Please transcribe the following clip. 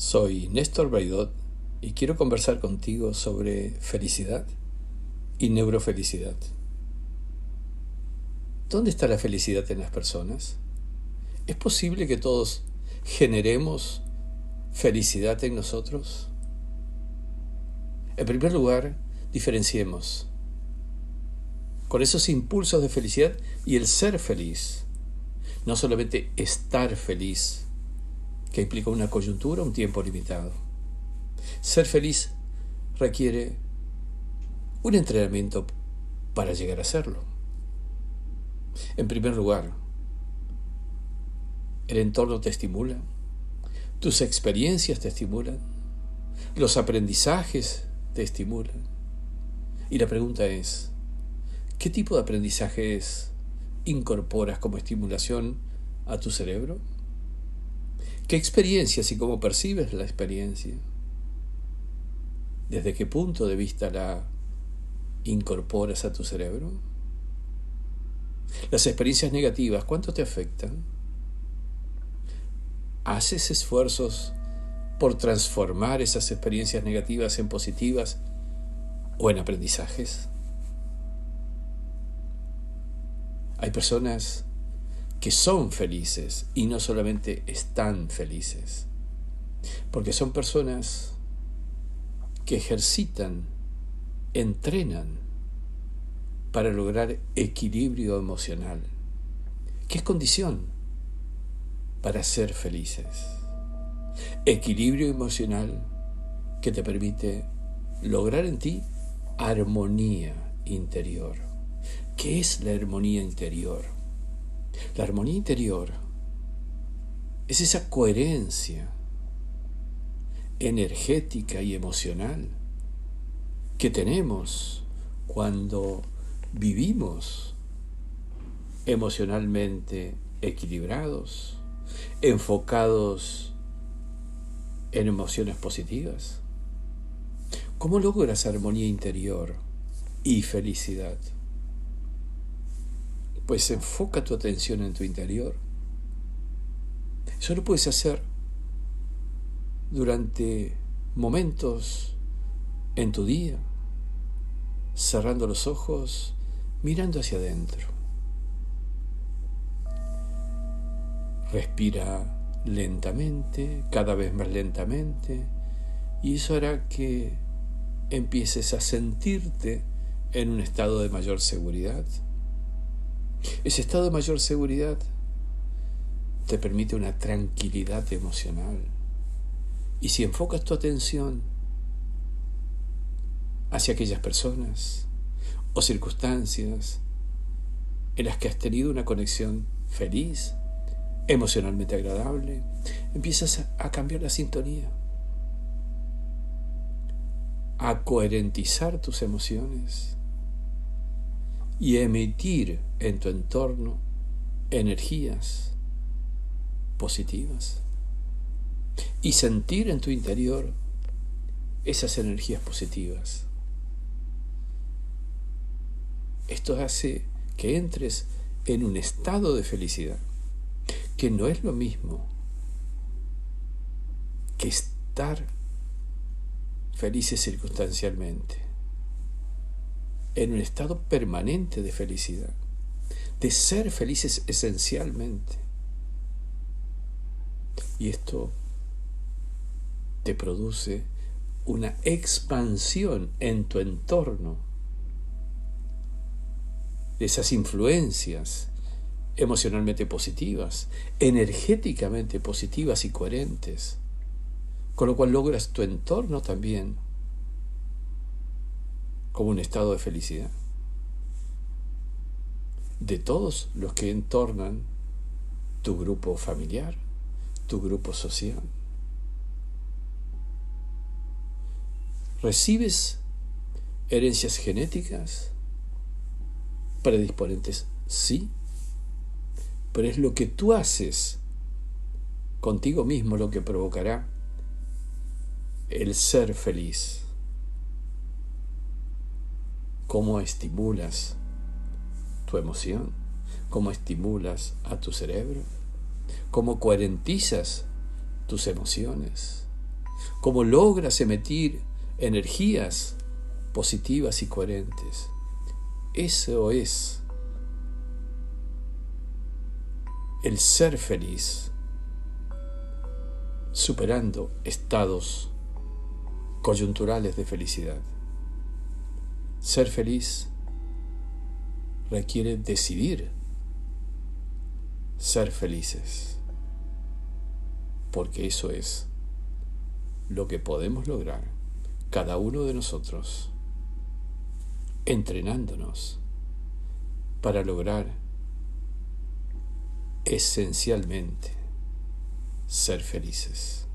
Soy Néstor Braidot y quiero conversar contigo sobre felicidad y neurofelicidad. ¿Dónde está la felicidad en las personas? ¿Es posible que todos generemos felicidad en nosotros? En primer lugar, diferenciemos con esos impulsos de felicidad y el ser feliz. No solamente estar feliz, que implica una coyuntura, un tiempo limitado. Ser feliz requiere un entrenamiento para llegar a serlo. En primer lugar, el entorno te estimula, tus experiencias te estimulan, los aprendizajes te estimulan. Y la pregunta es, ¿qué tipo de aprendizajes incorporas como estimulación a tu cerebro? ¿Qué experiencias y cómo percibes la experiencia? ¿Desde qué punto de vista la incorporas a tu cerebro? Las experiencias negativas, ¿cuánto te afectan? ¿Haces esfuerzos por transformar esas experiencias negativas en positivas o en aprendizajes? Hay personas que son felices y no solamente están felices. Porque son personas que ejercitan, entrenan para lograr equilibrio emocional, que es condición para ser felices. Equilibrio emocional que te permite lograr en ti armonía interior. ¿Qué es la armonía interior? La armonía interior es esa coherencia energética y emocional que tenemos cuando vivimos emocionalmente equilibrados, enfocados en emociones positivas. ¿Cómo logras armonía interior y felicidad? Pues enfoca tu atención en tu interior. Eso lo puedes hacer durante momentos en tu día, cerrando los ojos, mirando hacia adentro. Respira lentamente, cada vez más lentamente, y eso hará que empieces a sentirte en un estado de mayor seguridad. Ese estado de mayor seguridad te permite una tranquilidad emocional. Y si enfocas tu atención hacia aquellas personas o circunstancias en las que has tenido una conexión feliz, emocionalmente agradable, empiezas a cambiar la sintonía, a coherentizar tus emociones y emitir en tu entorno energías positivas y sentir en tu interior esas energías positivas. Esto hace que entres en un estado de felicidad, que no es lo mismo que estar felices circunstancialmente en un estado permanente de felicidad, de ser felices esencialmente. Y esto te produce una expansión en tu entorno de esas influencias emocionalmente positivas, energéticamente positivas y coherentes, con lo cual logras tu entorno también como un estado de felicidad. De todos los que entornan tu grupo familiar, tu grupo social. ¿Recibes herencias genéticas predisponentes? Sí, pero es lo que tú haces contigo mismo lo que provocará el ser feliz cómo estimulas tu emoción, cómo estimulas a tu cerebro, cómo coherentizas tus emociones, cómo logras emitir energías positivas y coherentes. Eso es el ser feliz, superando estados coyunturales de felicidad. Ser feliz requiere decidir ser felices, porque eso es lo que podemos lograr cada uno de nosotros entrenándonos para lograr esencialmente ser felices.